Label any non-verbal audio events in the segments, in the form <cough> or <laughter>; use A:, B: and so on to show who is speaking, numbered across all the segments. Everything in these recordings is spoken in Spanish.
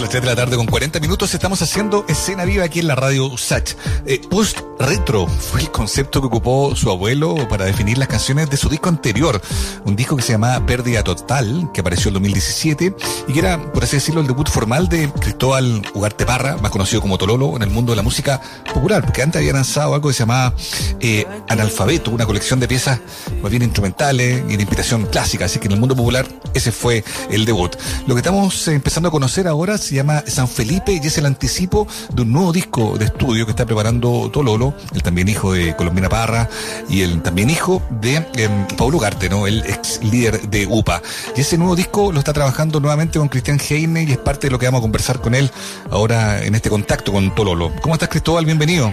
A: Las 3 de la tarde con 40 minutos. Estamos haciendo escena viva aquí en la radio Sach. Eh, Post Retro fue el concepto que ocupó su abuelo para definir las canciones de su disco anterior. Un disco que se llamaba Pérdida Total, que apareció en 2017 y que era, por así decirlo, el debut formal de Cristóbal Ugarte Parra, más conocido como Tololo, en el mundo de la música popular, porque antes había lanzado algo que se llamaba eh, Analfabeto, una colección de piezas más bien instrumentales y de inspiración clásica. Así que en el mundo popular ese fue el debut. Lo que estamos empezando a conocer ahora se llama San Felipe y es el anticipo de un nuevo disco de estudio que está preparando Tololo, el también hijo de Colombina Parra y el también hijo de eh, Paulo Garte, ¿no? el ex líder de UPA. Y ese nuevo disco lo está trabajando nuevamente con Cristian Heine y es parte de lo que vamos a conversar con él ahora en este contacto con Tololo. ¿Cómo estás, Cristóbal? Bienvenido.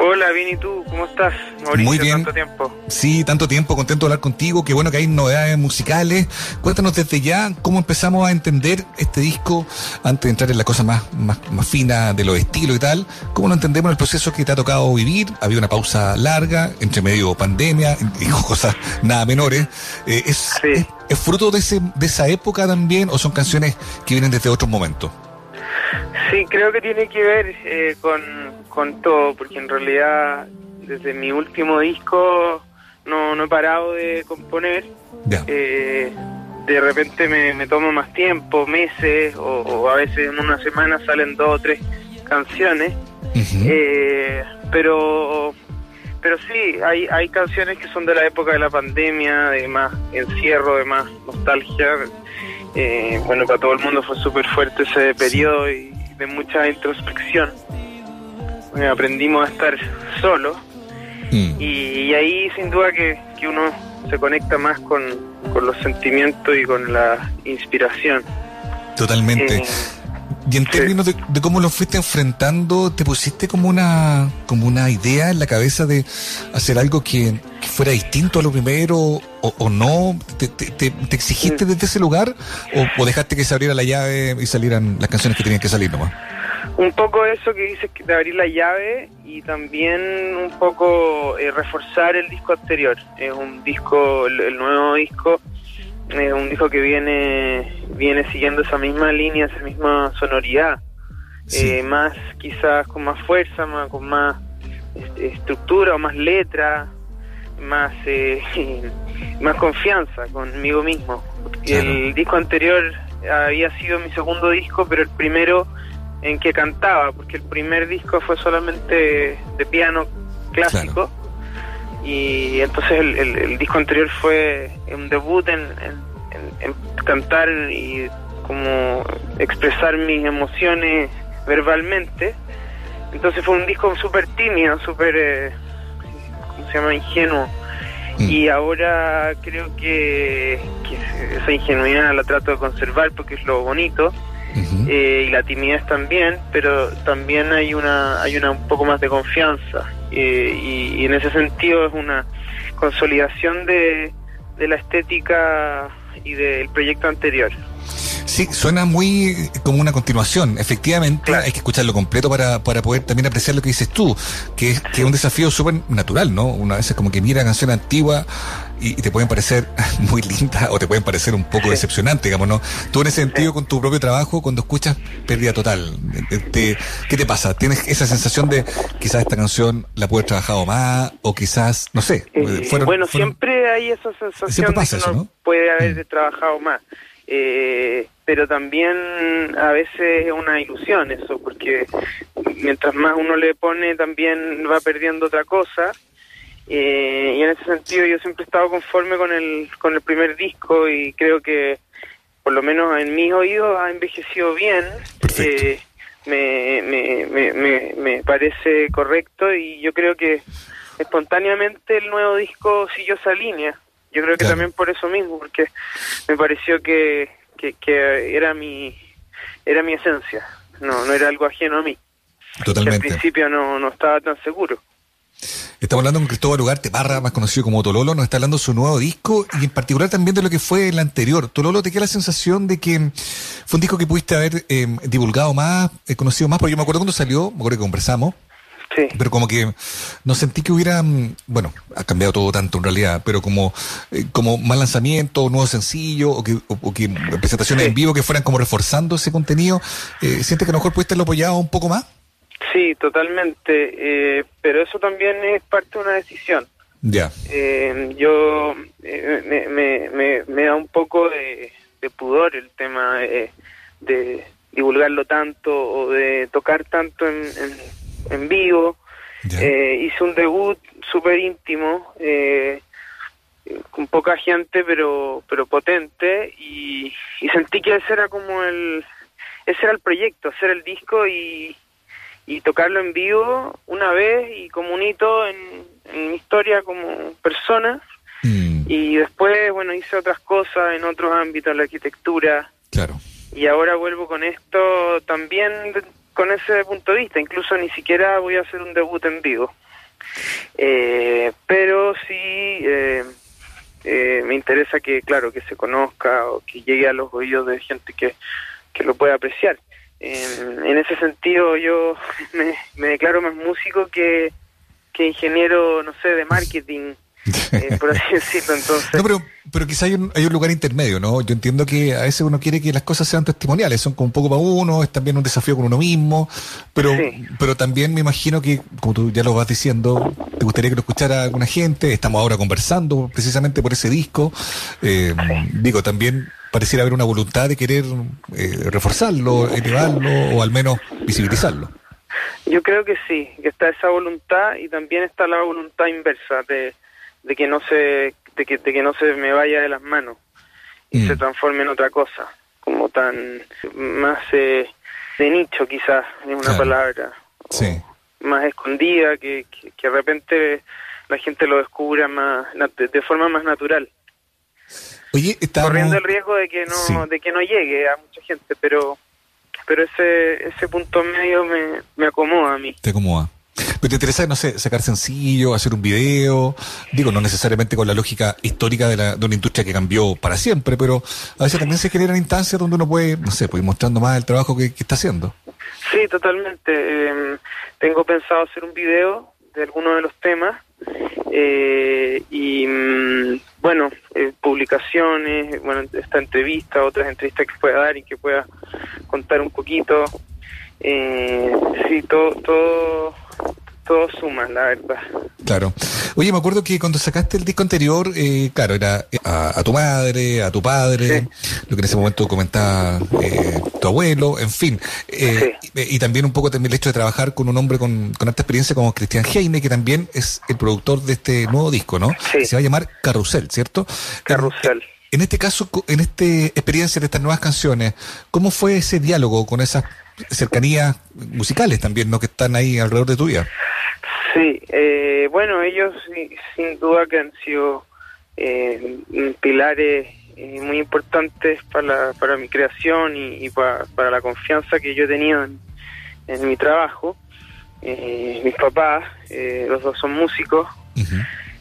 B: Hola, bien, ¿y tú? ¿Cómo estás, Mauricio?
A: Muy bien.
B: Tanto tiempo.
A: Sí, tanto tiempo, contento de hablar contigo. Qué bueno que hay novedades musicales. Cuéntanos desde ya cómo empezamos a entender este disco antes de entrar en la cosa más, más, más fina de los estilos y tal. ¿Cómo lo entendemos en el proceso que te ha tocado vivir? Había una pausa larga, entre medio pandemia y <laughs> cosas nada menores. Eh, es,
B: Sí.
A: es, es fruto de, ese, de esa época también o son canciones que vienen desde otros momentos?
B: Sí, creo que tiene que ver eh, con, con todo, porque en realidad desde mi último disco no, no he parado de componer. Eh, de repente me, me tomo más tiempo, meses, o, o a veces en una semana salen dos o tres canciones. Eh, pero pero sí, hay, hay canciones que son de la época de la pandemia, de más encierro, de más nostalgia. Eh, bueno, para todo el mundo fue súper fuerte ese periodo y de mucha introspección. Eh, aprendimos a estar solos
A: Mm.
B: y, y ahí sin duda que, que uno se conecta más con, con los sentimientos y con la inspiración.
A: Totalmente.
B: Eh,
A: Y en
B: Sí.
A: términos de, de cómo lo fuiste enfrentando, ¿te pusiste como una, como una idea en la cabeza de hacer algo que, que fuera distinto a lo primero o, o no? ¿Te, te- te- te exigiste
B: Mm.
A: desde ese lugar o, o dejaste que se abriera la llave y salieran las canciones que tenían que salir nomás?
B: Un poco eso que dices de abrir la llave y también un poco eh, reforzar el disco anterior. Es un disco, el, el nuevo disco, es un disco que viene viene siguiendo esa misma línea, esa misma sonoridad,
A: Sí.
B: eh, más quizás con más fuerza, más, con más estructura o más letra, más eh, <laughs> más confianza conmigo mismo.
A: Claro.
B: El disco anterior había sido mi segundo disco, pero el primero en que cantaba, porque el primer disco fue solamente de piano clásico. Y entonces el, el- el disco anterior fue un debut en, en- en- en cantar y como expresar mis emociones verbalmente. Entonces fue un disco súper tímido, súper, eh, ¿cómo se llama? Ingenuo.
A: Mm.
B: Y ahora creo que, que esa ingenuidad la trato de conservar porque es lo bonito Eh, y la timidez también, pero también hay una hay una un poco más de confianza eh, y, y en ese sentido es una consolidación de, de la estética y del proyecto anterior.
A: Sí, suena muy como una continuación. Efectivamente,
B: Claro.
A: hay que escucharlo completo para, para poder también apreciar lo que dices tú, que es, que es un desafío súper natural, ¿no? Una vez como que mira canciones antiguas y, y te pueden parecer <laughs> muy lindas o te pueden parecer un poco
B: Sí.
A: decepcionantes, digamos, ¿no? Tú en ese sentido, con tu propio trabajo, cuando escuchas Pérdida Total, te- te- ¿qué te pasa? ¿Tienes esa sensación de quizás esta canción la puedes trabajado más o quizás, no sé,
B: Eh,
A: fueron-
B: bueno,
A: fueron-
B: siempre hay esa sensación
A: Siempre
B: de que
A: eso, ¿no?
B: puede haber
A: Mm.
B: trabajado más. Eh, pero también a veces es una ilusión eso, porque mientras más uno le pone también va perdiendo otra cosa. Eh, y en ese sentido yo siempre he estado conforme con el, con el primer disco y creo que por lo menos en mis oídos ha envejecido bien. Eh, me, me, me, me, me parece correcto y yo creo que espontáneamente el nuevo disco siguió esa línea. Yo creo que
A: Claro.
B: también por eso mismo, porque me pareció que, que, que era mi era mi esencia, no no era algo ajeno a mí. Que al
A: Totalmente.
B: principio no, no estaba tan seguro.
A: Estamos hablando con Cristóbal Ugarte Parra, más conocido como Tololo, nos está hablando de su nuevo disco y en particular también de lo que fue el anterior. Tololo, ¿te queda la sensación de que fue un disco que pudiste haber eh, divulgado más, eh, conocido más? Porque yo me acuerdo cuando salió, me acuerdo que conversamos, Pero como que no sentí que hubiera, mm, bueno, ha cambiado todo tanto en realidad, pero como, eh, como más lanzamiento, nuevo sencillo, o que, o, que presentaciones en vivo que fueran como reforzando ese contenido, eh, ¿siente que a lo mejor puede lo apoyado un poco más?
B: Sí, totalmente, eh, pero eso también es parte de una decisión.
A: Ya.
B: Eh, yo me, me, me, da un poco de, pudor el tema de divulgarlo tanto o de tocar tanto en en vivo. Eh, hice un debut súper íntimo, eh, con poca gente, pero pero potente, y, sentí que ese era como el ese era el proyecto, hacer el disco y, y tocarlo en vivo una vez y como un hito en, mi historia como persona. Mm. Y después, bueno, hice otras cosas en otros ámbitos, la arquitectura.
A: Claro.
B: Y ahora vuelvo con esto también con ese punto de vista. Incluso ni siquiera voy a hacer un debut en vivo. Eh, pero sí eh, eh, me interesa que, claro, que se conozca o que llegue a los oídos de gente que, que lo pueda apreciar. en ese sentido yo <laughs> me, me declaro más músico que, que ingeniero, no sé, de marketing eh, por así <laughs> decirlo, entonces.
A: No, pero, pero quizá hay un, hay un lugar intermedio, ¿no? Yo entiendo que a veces uno quiere que las cosas sean testimoniales, son como un poco para uno, es también un desafío con uno mismo, pero, pero también me imagino que, como tú ya lo vas diciendo, te gustaría que lo escuchara alguna gente, estamos ahora conversando precisamente por ese disco, eh, digo, también pareciera haber una voluntad de querer eh, reforzarlo, elevarlo o al menos visibilizarlo.
B: Yo creo que sí, que está esa voluntad y también está la voluntad inversa de de que no se de que, de que no se me vaya de las manos y se mm. transforme en otra cosa como tan más eh, de nicho quizás es una palabra más escondida que, que, de repente la gente lo descubra más de, forma más natural.
A: Oye,
B: corriendo el riesgo de que no de que no llegue a mucha gente pero pero ese ese punto medio me, me acomoda a mí.
A: Te acomoda pero te interesa, no sé, sacar sencillo, hacer un video, digo, no necesariamente con la lógica histórica de, la, de una industria que cambió para siempre, pero a veces también se generan instancias donde uno puede, no sé, ir mostrando más el trabajo que, está haciendo.
B: Sí, totalmente. Em, tengo pensado hacer un video de alguno de los temas eh, y mm, bueno, eh, publicaciones, bueno, esta entrevista, otras entrevistas que pueda dar y que pueda contar un poquito. Eh, sí, todo, todo todo suma, la verdad.
A: Claro. Oye, me acuerdo que cuando sacaste el disco anterior, eh, claro, era a, tu madre, a tu padre, lo que en ese momento comentaba eh, tu abuelo, en fin. Eh, y, también un poco también el hecho de trabajar con un hombre con, con alta experiencia como Cristian Heine, que también es el productor de este nuevo disco, ¿no? Se va a llamar Carrusel, ¿cierto?
B: Carrusel.
A: En este caso, en esta experiencia de estas nuevas canciones, ¿cómo fue ese diálogo con esas cercanías musicales también, ¿no? Que están ahí alrededor de tu vida.
B: Sí, eh, bueno, ellos sin duda que han sido eh, pilares eh, muy importantes para, para mi creación y, para, la confianza que yo he tenido en, mi trabajo. mis papás, los dos son músicos.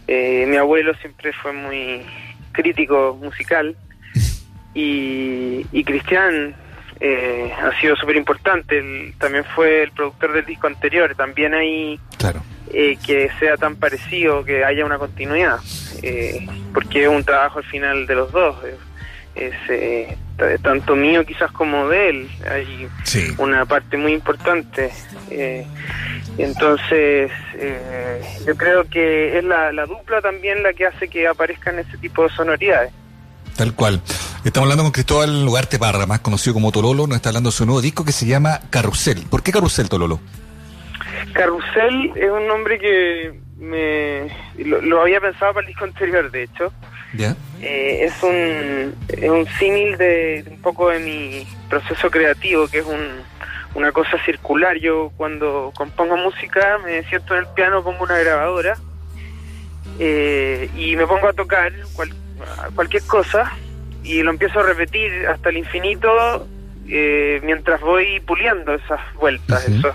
B: mi abuelo siempre fue muy crítico musical. <laughs> Y, y Cristian eh, ha sido súper importante. También fue el productor del disco anterior. También hay eh, que sea tan parecido, que haya una continuidad, eh, porque es un trabajo al final de los dos. Es, tanto mío quizás como de él. Hay una parte muy importante. entonces, yo creo que es la, la dupla también la que hace que aparezcan ese tipo de sonoridades.
A: Tal cual. Estamos hablando con Cristóbal Ugarte Parra, más conocido como Tololo, nos está hablando de su nuevo disco que se llama Carrusel. ¿Por qué Carrusel, Tololo?
B: Carrusel es un nombre que me lo, había pensado para el disco anterior, de hecho.
A: ¿Ya?
B: Eh, es un, es un símil de, un poco de mi proceso creativo, que es un, una cosa circular. Yo cuando compongo música me siento en el piano, pongo una grabadora eh, y me pongo a tocar cualquier cualquier cosa y lo empiezo a repetir hasta el infinito eh, mientras voy puliendo esas vueltas. eso.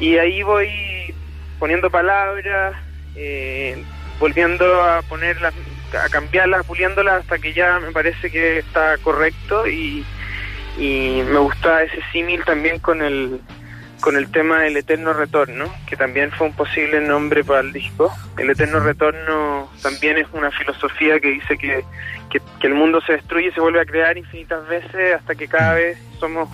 B: Y ahí voy poniendo palabras, eh, volviendo a ponerlas, a cambiarlas, puliéndolas hasta que ya me parece que está correcto y, y me gusta ese símil también con el con el tema del eterno retorno, que también fue un posible nombre para el disco. El eterno retorno también es una filosofía que dice que, que, el mundo se destruye y se vuelve a crear infinitas veces hasta que cada vez somos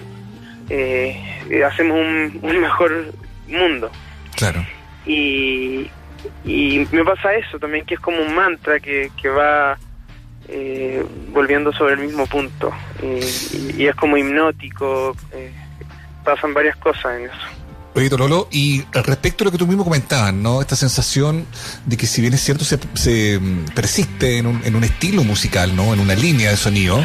B: eh, hacemos un, mejor mundo.
A: Claro.
B: Y, y me pasa eso también, que es como un mantra que, que va eh, volviendo sobre el mismo punto. Y, es como hipnótico, eh, pasan varias cosas en eso.
A: Oye, Lolo, y respecto a lo que tú mismo comentabas, ¿no? Esta sensación de que si bien es cierto, se, se mm, persiste en un, en un estilo musical, ¿no? En una línea de sonido,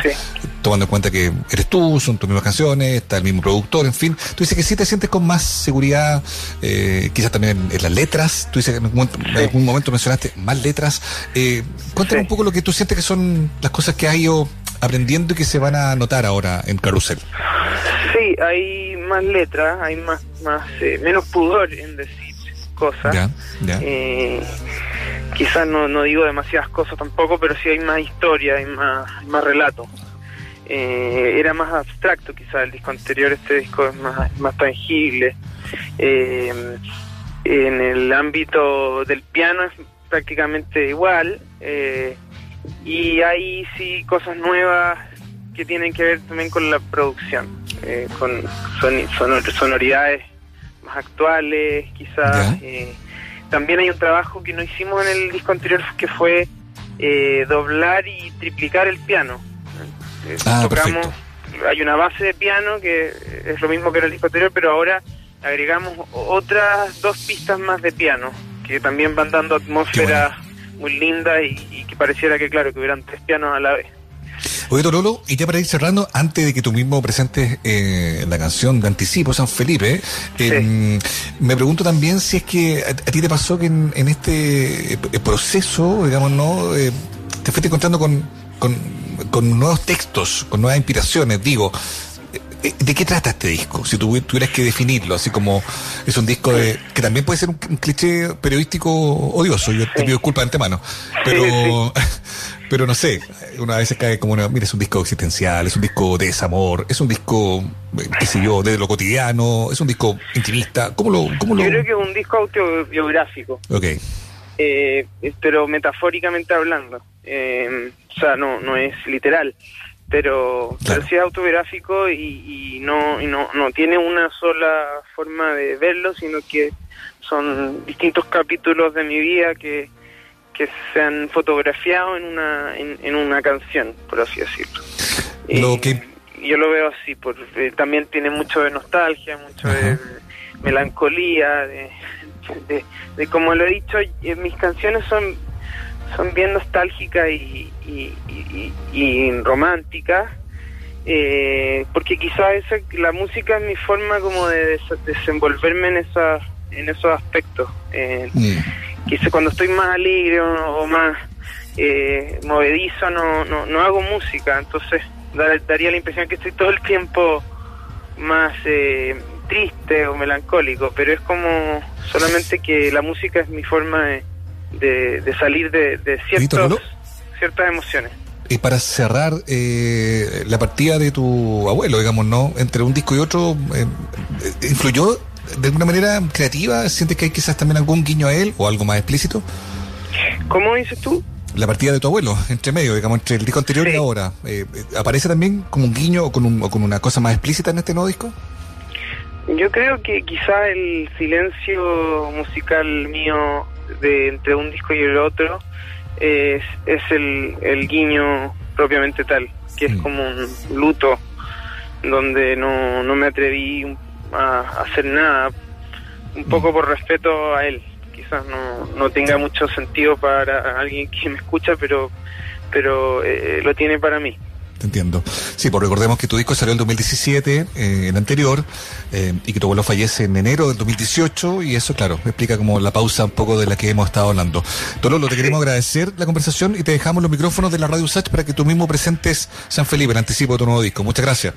A: tomando en cuenta que eres tú, son tus mismas canciones, está el mismo productor, en fin. Tú dices que sí te sientes con más seguridad, eh, quizás también en, las letras. Tú dices que en algún, momento mencionaste más letras. Eh, cuéntame un poco lo que tú sientes que son las cosas que has ido aprendiendo y que se van a notar ahora en Carrusel.
B: Sí, hay más letras, hay más, más eh, menos pudor en decir cosas. Eh, quizás no, no digo demasiadas cosas tampoco, pero sí hay más historia, hay más, más relato. Eh, era más abstracto quizás el disco anterior, este disco es más, más tangible. en el ámbito del piano es prácticamente igual. y hay sí cosas nuevas que tienen que ver también con la producción, eh, con sonoridades más actuales, quizás. Eh, también hay un trabajo que no hicimos en el disco anterior que fue eh, doblar y triplicar el piano.
A: Ah, tocamos,
B: hay una base de piano que es lo mismo que en el disco anterior, pero ahora agregamos otras dos pistas más de piano que también van dando atmósfera muy linda y, y que pareciera que claro que hubieran tres pianos a la vez.
A: Oye, Torolo, y ya para ir cerrando, antes de que tú mismo presentes eh, la canción de Anticipo San Felipe, em, me pregunto también si es que a, ti te pasó que en, este eh, proceso, digamos, ¿no? Eh, te fuiste encontrando con, con, nuevos textos, con nuevas inspiraciones, digo. ¿De qué trata este disco? Si tú tuvieras que definirlo, así como es un disco de, que también puede ser un, cliché periodístico odioso, yo te pido disculpas de antemano, pero, pero no sé, una vez cae como una, mira, es un disco existencial, es un disco de desamor, es un disco, qué sé yo, de lo cotidiano, es un disco intimista, ¿cómo lo...? Cómo
B: yo creo que es un disco autobiográfico.
A: Ok.
B: Eh, pero metafóricamente hablando, eh, o sea, no, no es literal, pero, sí es autobiográfico y, no, y no, no tiene una sola forma de verlo, sino que son distintos capítulos de mi vida que que se han fotografiado en una, en, una canción, por así decirlo.
A: Lo que...
B: Yo lo veo así, porque eh, también tiene mucho de nostalgia, mucho de melancolía, de, de, como lo he dicho, eh, mis canciones son, son bien nostálgicas y, y, románticas, eh, porque quizás esa, la música es mi forma como de desenvolverme en, esa, en esos aspectos. Mm quizá cuando estoy más alegre o, más eh, movedizo no, no, no hago música, entonces daría la impresión que estoy todo el tiempo más eh, triste o melancólico, pero es como solamente que la música es mi forma de, de, salir de, de ciertos, ciertas emociones.
A: Y para cerrar eh, la partida de tu abuelo, digamos, ¿no? Entre un disco y otro, eh, ¿influyó de alguna manera creativa? ¿Sientes que hay quizás también algún guiño a él o algo más explícito?
B: ¿Cómo dices tú?
A: La partida de tu abuelo, entre medio, digamos, entre el disco anterior y ahora. Eh, ¿Aparece también como un guiño o con, un, o con una cosa más explícita en este nuevo disco?
B: Yo creo que quizá el silencio musical mío de entre un disco y el otro es, es el, el guiño propiamente tal, que es mm. como un luto donde no, no me atreví a, hacer nada, un poco por respeto a él. Quizás no, no tenga mucho sentido para alguien que me escucha, pero, pero eh, lo tiene para mí.
A: Te entiendo. Sí, pues recordemos que tu disco salió en 2017, eh, el anterior, eh, y que tu abuelo fallece en enero del 2018, y eso, claro, me explica como la pausa un poco de la que hemos estado hablando. Tololo, te queremos agradecer la conversación y te dejamos los micrófonos de la Radio Sach para que tú mismo presentes San Felipe, el anticipo de tu nuevo disco. Muchas gracias.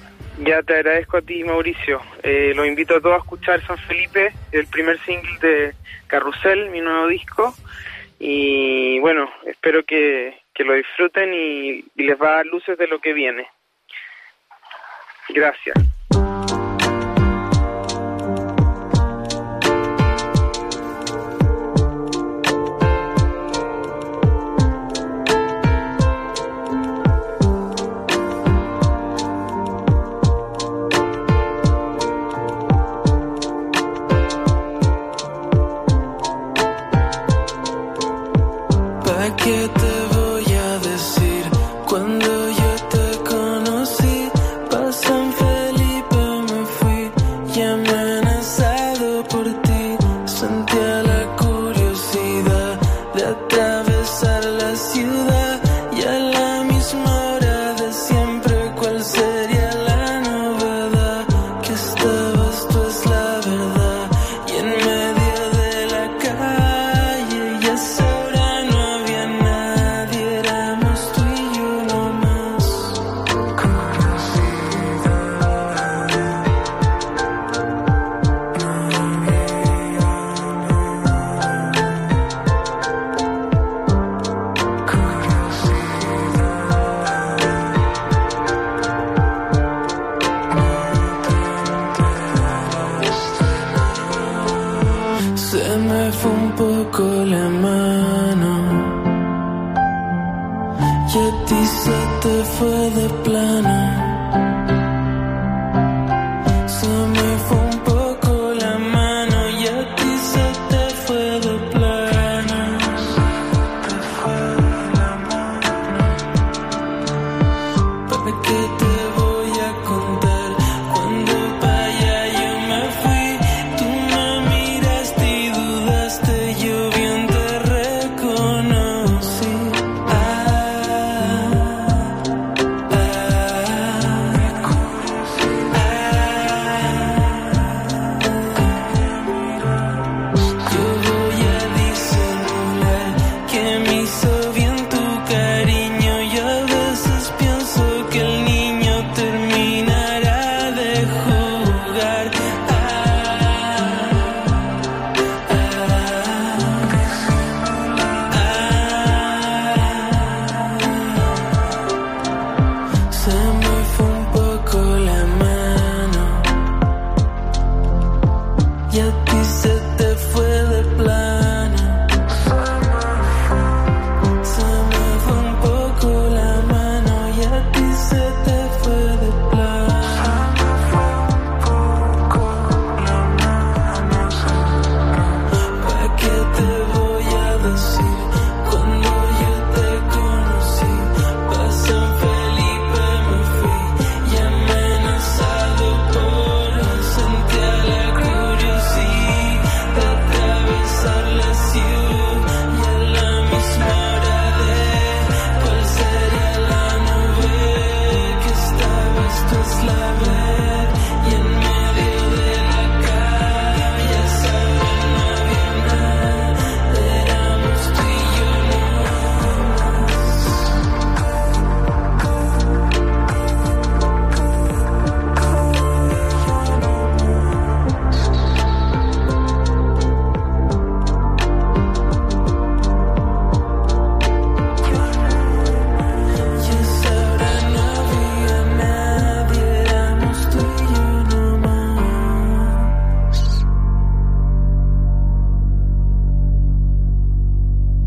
B: Ya te agradezco a ti, Mauricio. Eh, los invito a todos a escuchar San Felipe, el primer single de Carrusel, mi nuevo disco. Y bueno, espero que, que lo disfruten y, les va a dar luces de lo que viene. Gracias.